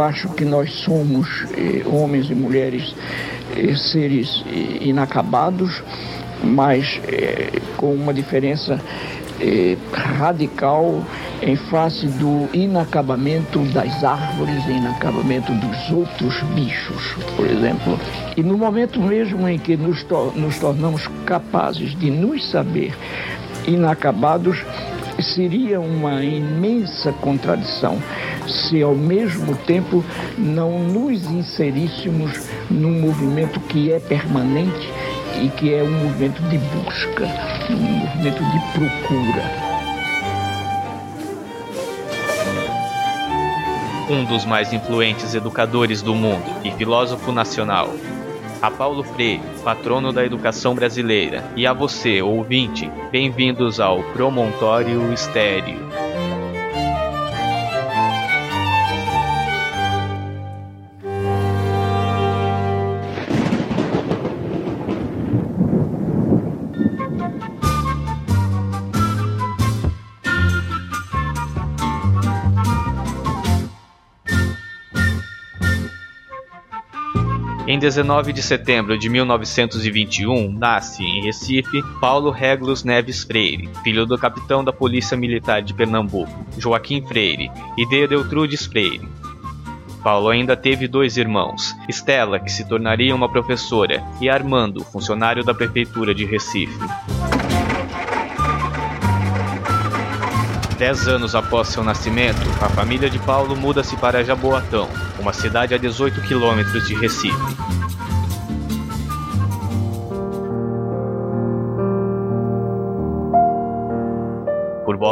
eu acho que nós somos, eh, homens e mulheres, eh, seres inacabados, mas eh, com uma diferença eh, radical em face do inacabamento das árvores, inacabamento dos outros bichos, por exemplo. E no momento mesmo em que nos, to nos tornamos capazes de nos saber inacabados, seria uma imensa contradição se ao mesmo tempo não nos inseríssemos num movimento que é permanente e que é um movimento de busca, um movimento de procura. Um dos mais influentes educadores do mundo e filósofo nacional, a Paulo Freire, patrono da educação brasileira, e a você, ouvinte, bem-vindos ao Promontório Estéreo. 19 de setembro de 1921, nasce, em Recife, Paulo Regulus Neves Freire, filho do capitão da Polícia Militar de Pernambuco, Joaquim Freire, e de Deltrudes Freire. Paulo ainda teve dois irmãos, Estela, que se tornaria uma professora, e Armando, funcionário da Prefeitura de Recife. Dez anos após seu nascimento, a família de Paulo muda-se para Jaboatão, uma cidade a 18 quilômetros de Recife.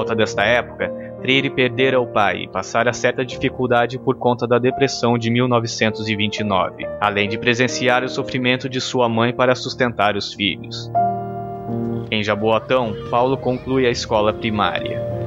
Volta desta época, Freire perdera o pai e passara certa dificuldade por conta da depressão de 1929, além de presenciar o sofrimento de sua mãe para sustentar os filhos. Em Jaboatão, Paulo conclui a escola primária.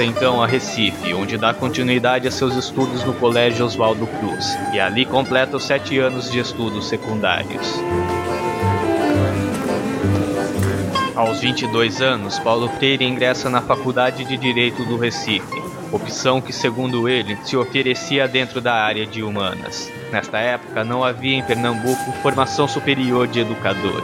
Volta então a Recife, onde dá continuidade a seus estudos no Colégio Oswaldo Cruz, e ali completa os sete anos de estudos secundários. Aos 22 anos, Paulo Freire ingressa na Faculdade de Direito do Recife, opção que, segundo ele, se oferecia dentro da área de humanas. Nesta época, não havia em Pernambuco formação superior de educador.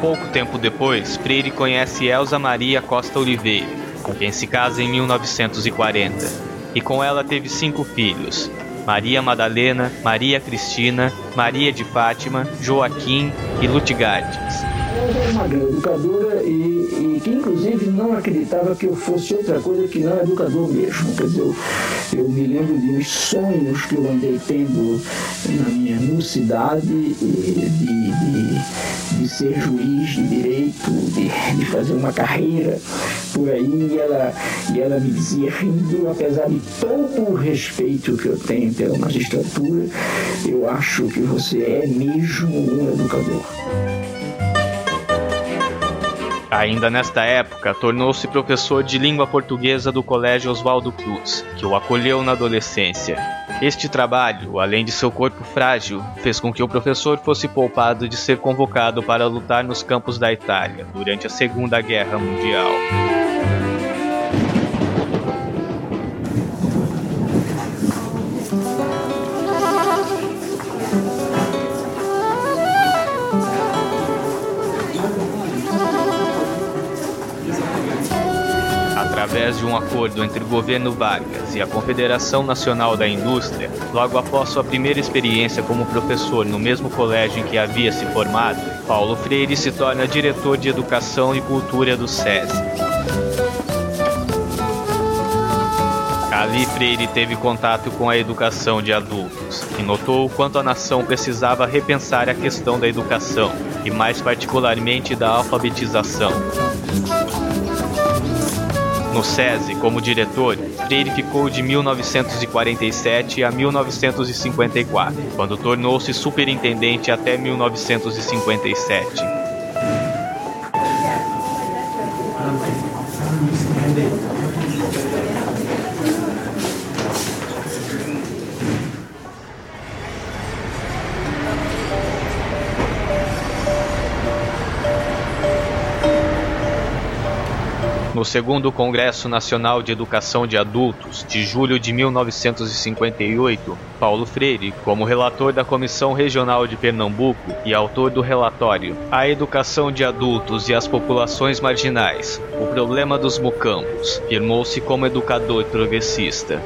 Pouco tempo depois, Freire conhece Elza Maria Costa Oliveira, com quem se casa em 1940, e com ela teve cinco filhos: Maria Madalena, Maria Cristina, Maria de Fátima, Joaquim e Lutigardes. Era uma grande educadora e, e, que inclusive não acreditava que eu fosse outra coisa que não educador mesmo. Quer dizer, eu, eu me lembro de sonhos que eu andei tendo na minha mocidade de, de, de ser juiz de direito, de, de fazer uma carreira por aí, e ela, e ela me dizia rindo, apesar de todo o respeito que eu tenho pela magistratura, eu acho que você é mesmo um educador. Ainda nesta época, tornou-se professor de língua portuguesa do Colégio Oswaldo Cruz, que o acolheu na adolescência. Este trabalho, além de seu corpo frágil, fez com que o professor fosse poupado de ser convocado para lutar nos campos da Itália durante a Segunda Guerra Mundial. Através de um acordo entre o governo Vargas e a Confederação Nacional da Indústria, logo após sua primeira experiência como professor no mesmo colégio em que havia se formado, Paulo Freire se torna diretor de Educação e Cultura do SESI. Ali Freire teve contato com a educação de adultos e notou o quanto a nação precisava repensar a questão da educação e mais particularmente da alfabetização. No SESI, como diretor, Freire ficou de 1947 a 1954, quando tornou-se superintendente até 1957. Segundo Congresso Nacional de Educação de Adultos, de julho de 1958, Paulo Freire, como relator da Comissão Regional de Pernambuco e autor do relatório A Educação de Adultos e as Populações Marginais, o Problema dos Mucambos, firmou-se como educador progressista.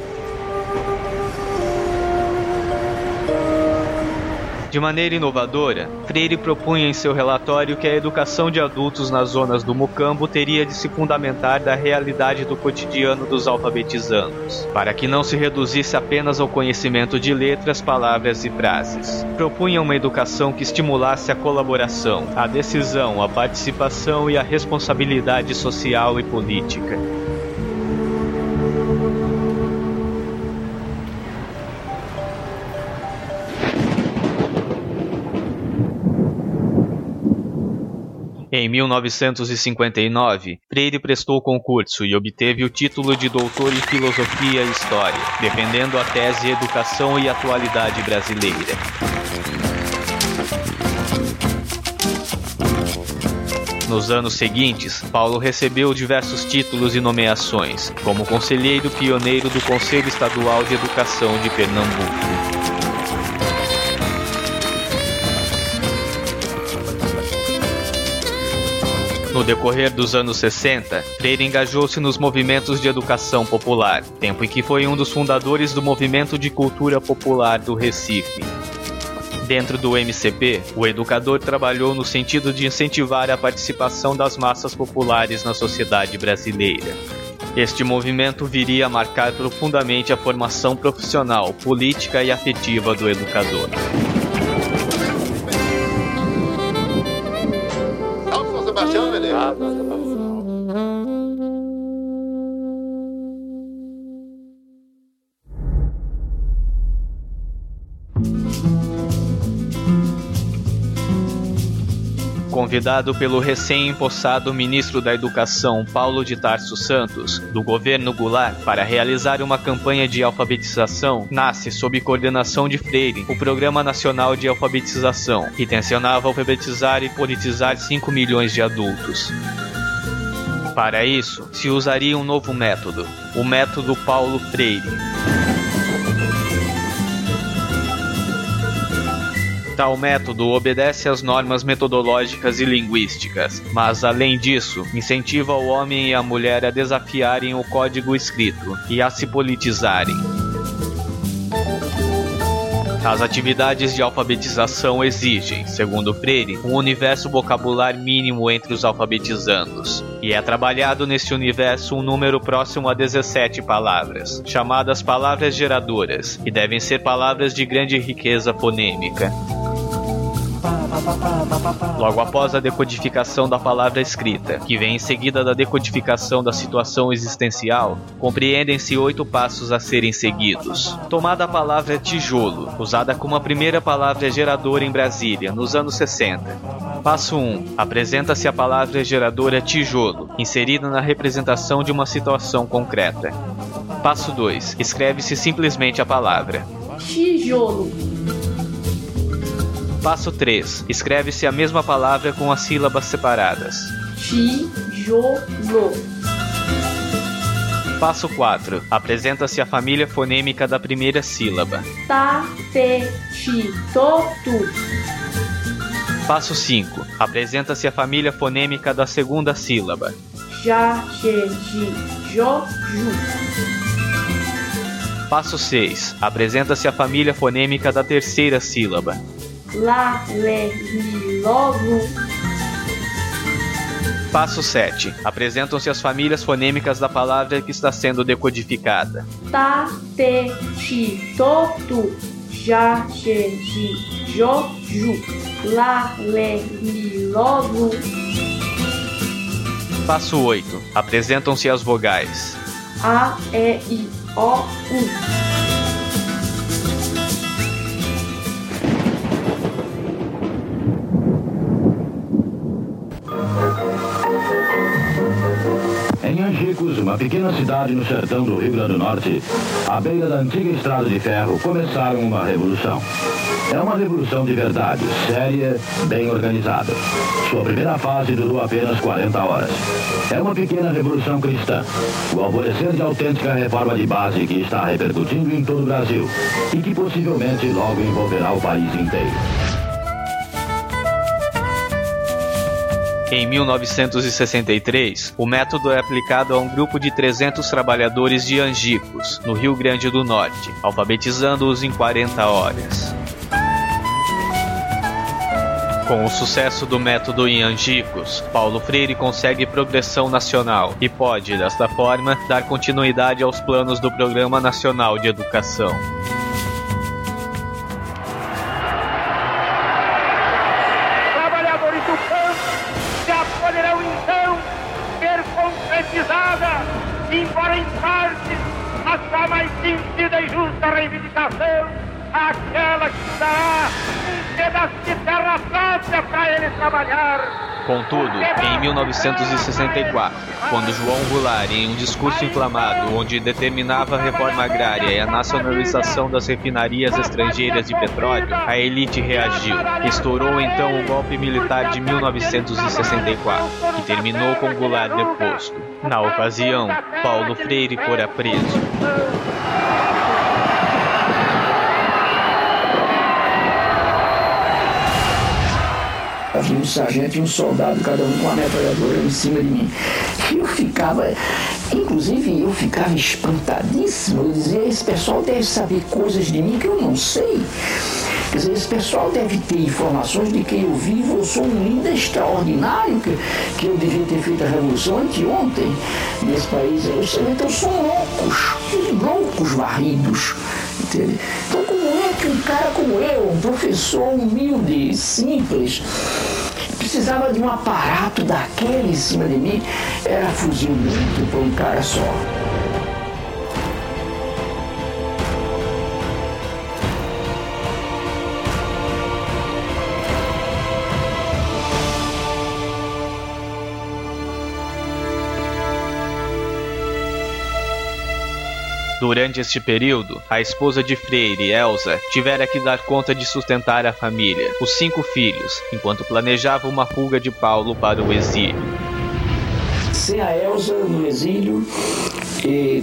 De maneira inovadora, Freire propunha em seu relatório que a educação de adultos nas zonas do Mucambo teria de se fundamentar da realidade do cotidiano dos alfabetizandos, para que não se reduzisse apenas ao conhecimento de letras, palavras e frases. Propunha uma educação que estimulasse a colaboração, a decisão, a participação e a responsabilidade social e política. 1959, Freire prestou concurso e obteve o título de doutor em Filosofia e História, defendendo a tese Educação e Atualidade Brasileira. Nos anos seguintes, Paulo recebeu diversos títulos e nomeações, como conselheiro pioneiro do Conselho Estadual de Educação de Pernambuco. No decorrer dos anos 60, Freire engajou-se nos movimentos de educação popular, tempo em que foi um dos fundadores do movimento de cultura popular do Recife. Dentro do MCP, o educador trabalhou no sentido de incentivar a participação das massas populares na sociedade brasileira. Este movimento viria a marcar profundamente a formação profissional, política e afetiva do educador. Convidado pelo recém-empossado ministro da Educação Paulo de Tarso Santos, do governo Goulart, para realizar uma campanha de alfabetização, nasce, sob coordenação de Freire, o Programa Nacional de Alfabetização, que tensionava alfabetizar e politizar 5 milhões de adultos. Para isso, se usaria um novo método, o método Paulo Freire. Tal método obedece às normas metodológicas e linguísticas, mas, além disso, incentiva o homem e a mulher a desafiarem o código escrito e a se politizarem. As atividades de alfabetização exigem, segundo Freire, um universo vocabular mínimo entre os alfabetizandos, e é trabalhado neste universo um número próximo a 17 palavras, chamadas palavras geradoras, que devem ser palavras de grande riqueza fonêmica. Logo após a decodificação da palavra escrita, que vem em seguida da decodificação da situação existencial, compreendem-se oito passos a serem seguidos. Tomada a palavra tijolo, usada como a primeira palavra geradora em Brasília, nos anos 60. Passo 1. Apresenta-se a palavra geradora tijolo, inserida na representação de uma situação concreta. Passo 2. Escreve-se simplesmente a palavra tijolo. Passo 3. Escreve-se a mesma palavra com as sílabas separadas. Tijolo. Passo 4. Apresenta-se a família fonêmica da primeira sílaba. Ta, te, ti, to, tu. Passo 5. Apresenta-se a família fonêmica da segunda sílaba. Já, je, ji, jo, ju. Passo 6. Apresenta-se a família fonêmica da terceira sílaba. Lá, le, li, lo, lu. Passo 7. Apresentam-se as famílias fonêmicas da palavra que está sendo decodificada. Ta, te, ti, to, tu. Já, je, ji, jo, ju. Lá, le, li, lo, lu. Passo 8. Apresentam-se as vogais. A, E, I, O, U. Angicos, uma pequena cidade no sertão do Rio Grande do Norte, à beira da antiga estrada de ferro, começaram uma revolução. É uma revolução de verdade, séria, bem organizada. Sua primeira fase durou apenas 40 horas. É uma pequena revolução cristã, o alvorecer de autêntica reforma de base que está repercutindo em todo o Brasil e que possivelmente logo envolverá o país inteiro. Em 1963, o método é aplicado a um grupo de 300 trabalhadores de Angicos, no Rio Grande do Norte, alfabetizando-os em 40 horas. Com o sucesso do método em Angicos, Paulo Freire consegue progressão nacional e pode, desta forma, dar continuidade aos planos do Programa Nacional de Educação. Eles trabalhar. Contudo, em 1964, quando João Goulart, em um discurso inflamado onde determinava a reforma agrária e a nacionalização das refinarias estrangeiras de petróleo, a elite reagiu. Estourou então o golpe militar de 1964, que terminou com Goulart deposto. Na ocasião, Paulo Freire fora preso. Um sargento e um soldado, cada um com uma metralhadora em cima de mim. E eu ficava, inclusive eu ficava espantadíssimo. Eu dizia, esse pessoal deve saber coisas de mim que eu não sei. Quer dizer, esse pessoal deve ter informações de que eu vivo, eu sou um líder extraordinário, que, que eu devia ter feito a revolução anteontem nesse país. Eu, então são loucos, loucos varridos. Entende? Então um cara como eu, um professor humilde, simples, precisava de um aparato daquele em cima de mim? Era fuzilmente para um cara só. Durante este período, a esposa de Freire, Elsa, tivera que dar conta de sustentar a família, os cinco filhos, enquanto planejava uma fuga de Paulo para o exílio. Sem a Elsa no exílio, eh,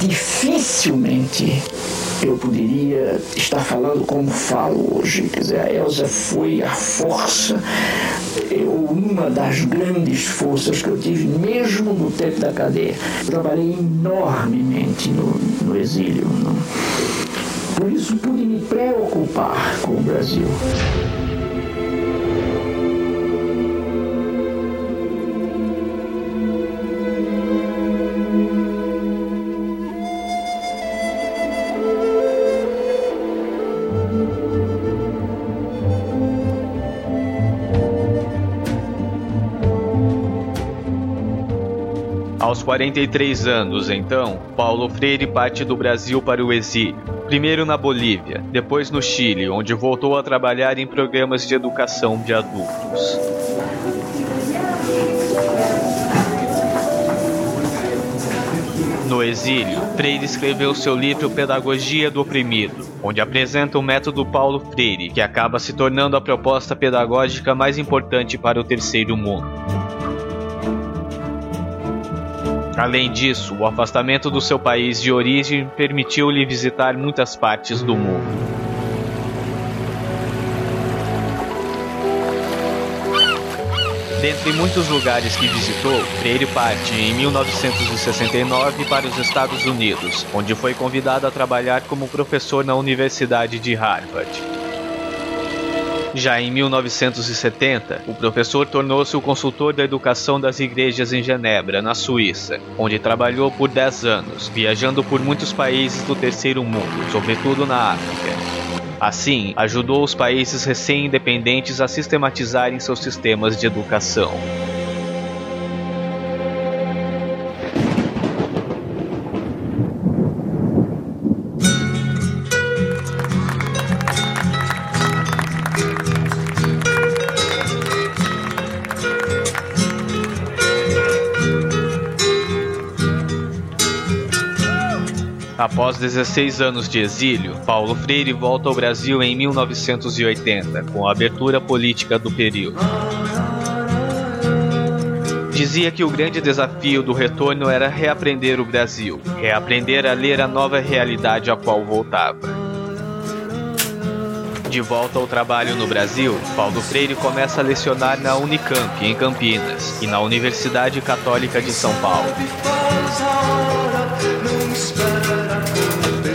dificilmente eu poderia estar falando como falo hoje. Quer dizer, a Elsa foi a força, eu, uma das grandes forças que eu tive, mesmo no tempo da cadeia. Trabalhei enormemente no, no exílio. Não? Por isso pude me preocupar com o Brasil. Aos 43 anos, então, Paulo Freire parte do Brasil para o exílio. Primeiro na Bolívia, depois no Chile, onde voltou a trabalhar em programas de educação de adultos. No exílio, Freire escreveu seu livro Pedagogia do Oprimido, onde apresenta o método Paulo Freire, que acaba se tornando a proposta pedagógica mais importante para o terceiro mundo. Além disso, o afastamento do seu país de origem permitiu-lhe visitar muitas partes do mundo. Dentre muitos lugares que visitou, Freire parte em 1969 para os Estados Unidos, onde foi convidado a trabalhar como professor na Universidade de Harvard. Já em 1970, o professor tornou-se o consultor da educação das igrejas em Genebra, na Suíça, onde trabalhou por 10 anos, viajando por muitos países do terceiro mundo, sobretudo na África. Assim, ajudou os países recém-independentes a sistematizarem seus sistemas de educação. Após 16 anos de exílio, Paulo Freire volta ao Brasil em 1980, com a abertura política do período. Dizia que o grande desafio do retorno era reaprender o Brasil, reaprender a ler a nova realidade a qual voltava. De volta ao trabalho no Brasil, Paulo Freire começa a lecionar na Unicamp, em Campinas, e na Universidade Católica de São Paulo.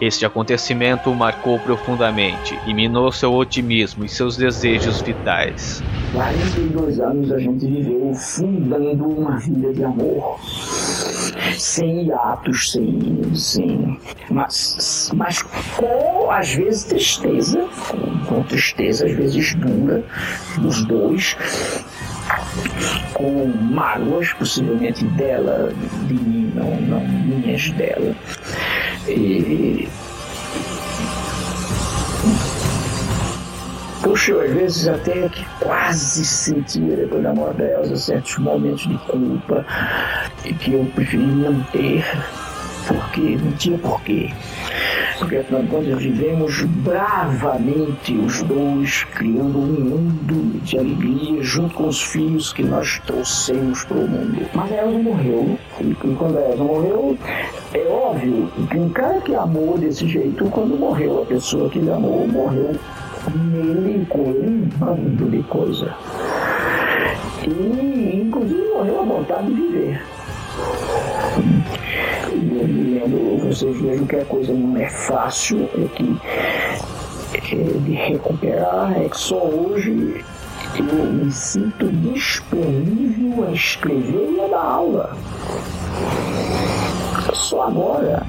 Este acontecimento o marcou profundamente e minou seu otimismo e seus desejos vitais. 42 anos a gente viveu fundando uma vida de amor. Sem hiatos, sem. sem mas, mas com, às vezes, tristeza, com, com tristeza, às vezes dura, dos dois, com mágoas, possivelmente dela, de mim, não, não minhas dela. E, Puxa, às vezes até que quase sentia depois da morte da Elsa certos momentos de culpa e que eu preferi não ter, porque não tinha porquê porque afinal de contas vivemos bravamente os dois, criando um mundo de alegria junto com os filhos que nós trouxemos para o mundo. Mas a Elza morreu, e quando a morreu, é óbvio que um cara que amou desse jeito, quando morreu a pessoa que ele amou, morreu nele, com ele, um bando de coisa. E inclusive morreu a vontade de viver quando vocês vejam que a coisa não é fácil, é que é, de recuperar, é que só hoje eu me sinto disponível a escrever e a dar aula. Só agora.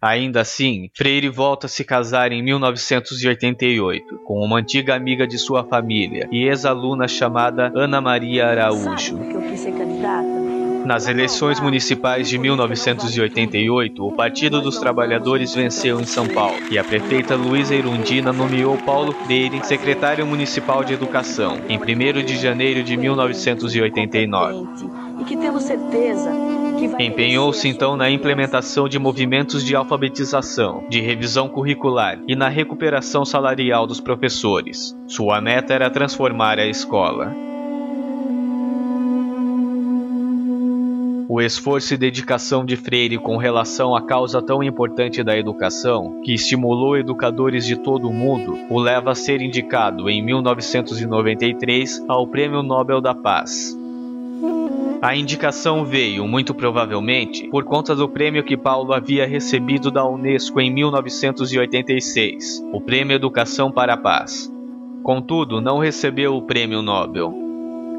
Ainda assim, Freire volta a se casar em 1988 com uma antiga amiga de sua família e ex-aluna chamada Ana Maria Araújo. Nas eleições municipais de 1988, o Partido dos Trabalhadores venceu em São Paulo e a prefeita Luísa Irundina nomeou Paulo Freire secretário municipal de Educação em 1 de janeiro de 1989. E que temos certeza Empenhou-se então na implementação de movimentos de alfabetização, de revisão curricular e na recuperação salarial dos professores. Sua meta era transformar a escola. O esforço e dedicação de Freire com relação à causa tão importante da educação, que estimulou educadores de todo o mundo, o leva a ser indicado em 1993 ao Prêmio Nobel da Paz. A indicação veio, muito provavelmente, por conta do prêmio que Paulo havia recebido da Unesco em 1986, o Prêmio Educação para a Paz. Contudo, não recebeu o prêmio Nobel.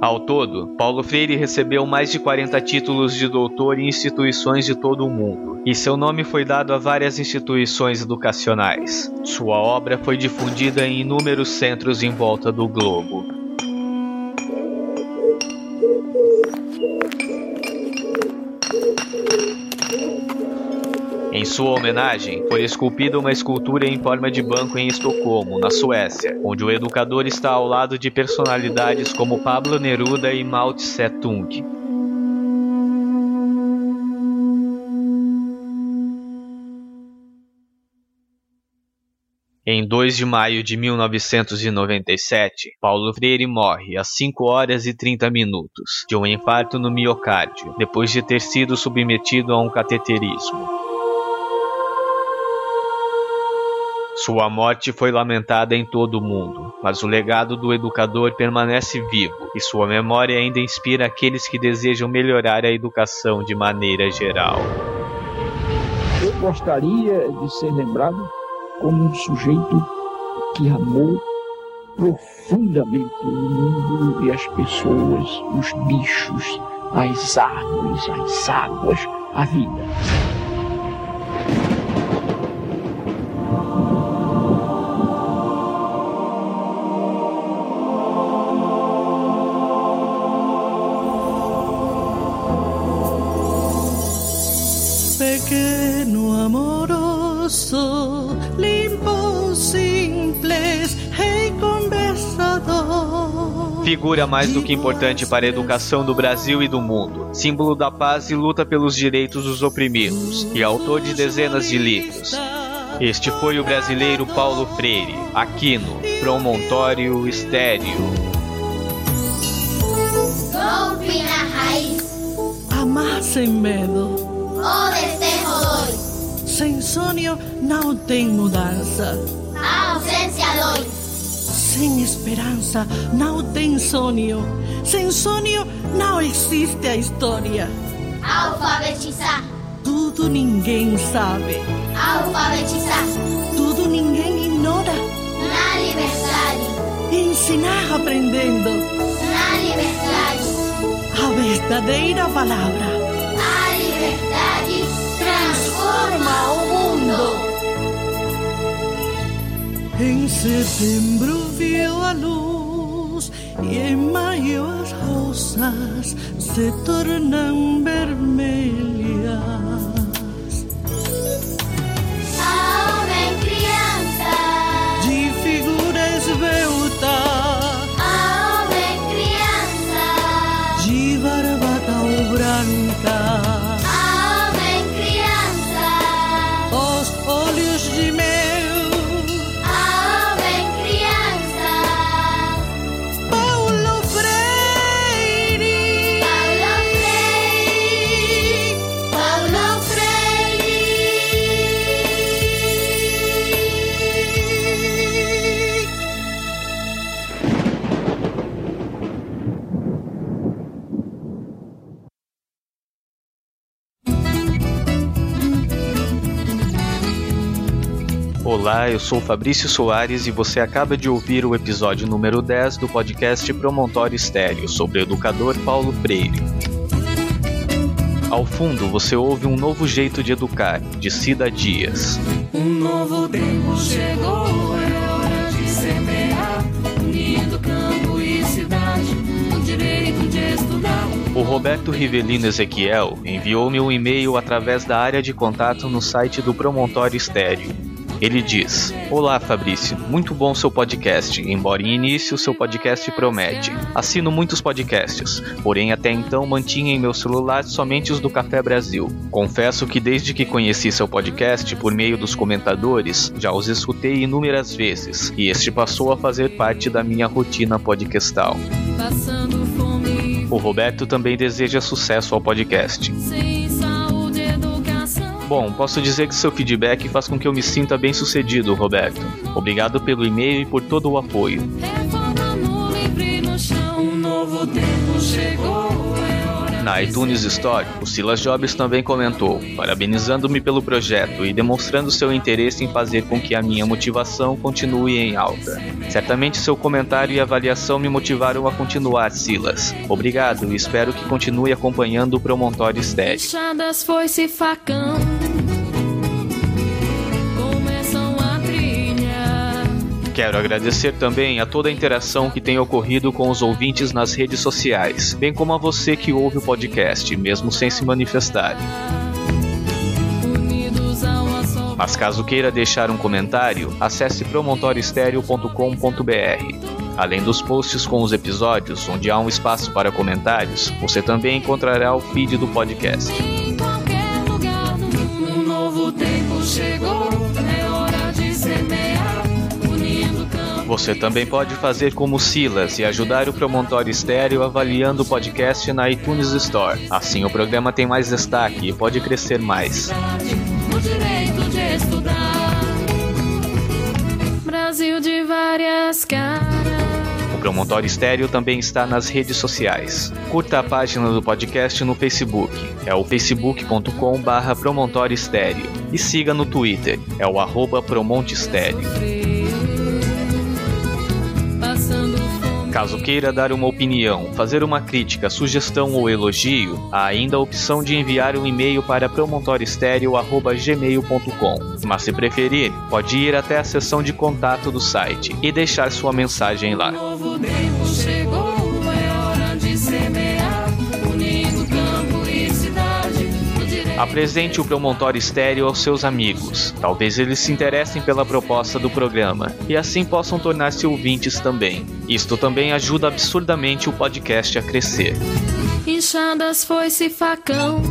Ao todo, Paulo Freire recebeu mais de 40 títulos de doutor em instituições de todo o mundo, e seu nome foi dado a várias instituições educacionais. Sua obra foi difundida em inúmeros centros em volta do globo. Em sua homenagem, foi esculpida uma escultura em forma de banco em Estocolmo, na Suécia, onde o educador está ao lado de personalidades como Pablo Neruda e Mao Tse-tung. Em 2 de maio de 1997, Paulo Freire morre às 5 horas e 30 minutos de um infarto no miocárdio, depois de ter sido submetido a um cateterismo. Sua morte foi lamentada em todo o mundo, mas o legado do educador permanece vivo e sua memória ainda inspira aqueles que desejam melhorar a educação de maneira geral. Eu gostaria de ser lembrado como um sujeito que amou profundamente o mundo e as pessoas, os bichos, as árvores, as águas, a vida. Figura mais do que importante para a educação do Brasil e do mundo, símbolo da paz e luta pelos direitos dos oprimidos, e autor de dezenas de livros. Este foi o brasileiro Paulo Freire, aqui no Promontório Estéreo. Golpe na raiz, Amar sem medo, o desejo dói, sem sonho não tem mudança. a ausência dói, Sem esperança não tem sonho. Sem sonho não existe a história. alfabetizar, Tudo ninguém sabe. alfabetizar, Tudo ninguém ignora. na liberdade, Ensinar aprendendo na liberdade, a verdadeira palavra. a liberdade transforma o mundo. Em setembro viu a luz e em maio as rosas se tornam vermelhas. Olá, eu sou Fabrício Soares e você acaba de ouvir o episódio número 10 do podcast Promontório Estéreo sobre o educador Paulo Freire. Ao fundo, você ouve um novo jeito de educar, de Cida Dias. Um novo tempo chegou, é hora de semear, unindo campo e cidade, o direito de estudar. O Roberto Rivelino Ezequiel enviou-me um e-mail através da área de contato no site do Promontório Estéreo. Ele diz: Olá Fabrício, muito bom seu podcast, embora em início seu podcast promete. Assino muitos podcasts, porém até então mantinha em meu celular somente os do Café Brasil. Confesso que desde que conheci seu podcast por meio dos comentadores, já os escutei inúmeras vezes, e este passou a fazer parte da minha rotina podcastal. O Roberto também deseja sucesso ao podcast. educação. Bom, posso dizer que seu feedback faz com que eu me sinta bem sucedido, Roberto. Obrigado pelo e-mail e por todo o apoio. É Na iTunes. Store, o Silas Jobs também comentou, parabenizando-me pelo projeto e demonstrando seu interesse em fazer com que a minha motivação continue em alta. Certamente seu comentário e avaliação me motivaram a continuar, Silas. Obrigado e espero que continue acompanhando o Promontório Estéreo. Quero agradecer também a toda a interação que tem ocorrido com os ouvintes nas redes sociais, bem como a você que ouve o podcast, mesmo sem se manifestar. Mas caso queira deixar um comentário, acesse promontoriostereo.com.br. Além dos posts com os episódios, onde há um espaço para comentários, você também encontrará o feed do podcast. Você também pode fazer como Silas e ajudar o Promontório Estéreo avaliando o podcast na iTunes Store. Assim o programa tem mais destaque e pode crescer mais. Brasil de várias caras. O Promontório Estéreo também está nas redes sociais. Curta a página do podcast no Facebook, é o facebook.com barra Promontório Estéreo. E siga no Twitter, é o arroba Promonte Estéreo. Caso queira dar uma opinião, fazer uma crítica, sugestão ou elogio, há ainda a opção de enviar um e-mail para promontorioestereo.gmail.com. Mas se preferir, pode ir até a seção de contato do site e deixar sua mensagem lá. Apresente o Promontório Estéreo aos seus amigos. Talvez eles se interessem pela proposta do programa e assim possam tornar-se ouvintes também. Isto também ajuda absurdamente o podcast a crescer. Inchadas foi-se facão.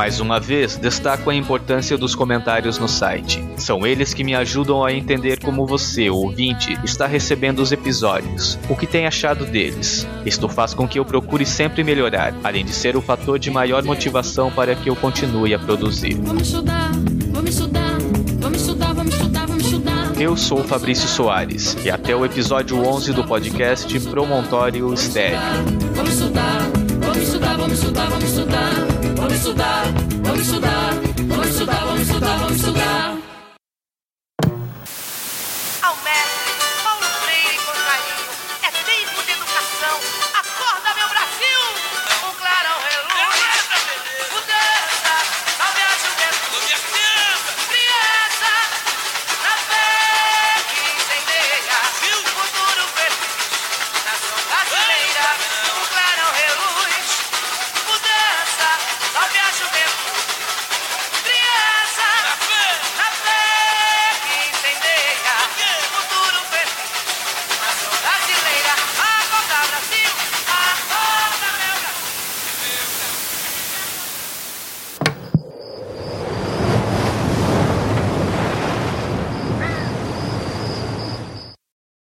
Mais uma vez, destaco a importância dos comentários no site. São eles que me ajudam a entender como você, ouvinte, está recebendo os episódios, o que tem achado deles. Isto faz com que eu procure sempre melhorar, além de ser o fator de maior motivação para que eu continue a produzir. Vamos estudar, vamos estudar, vamos estudar, vamos estudar, vamos estudar. Eu sou o Fabrício Soares e até o episódio 11 do podcast Promontório Estéreo. Vamos estudar, vamos estudar, vamos estudar, vamos estudar, vamos estudar, vamos estudar, vamos estudar,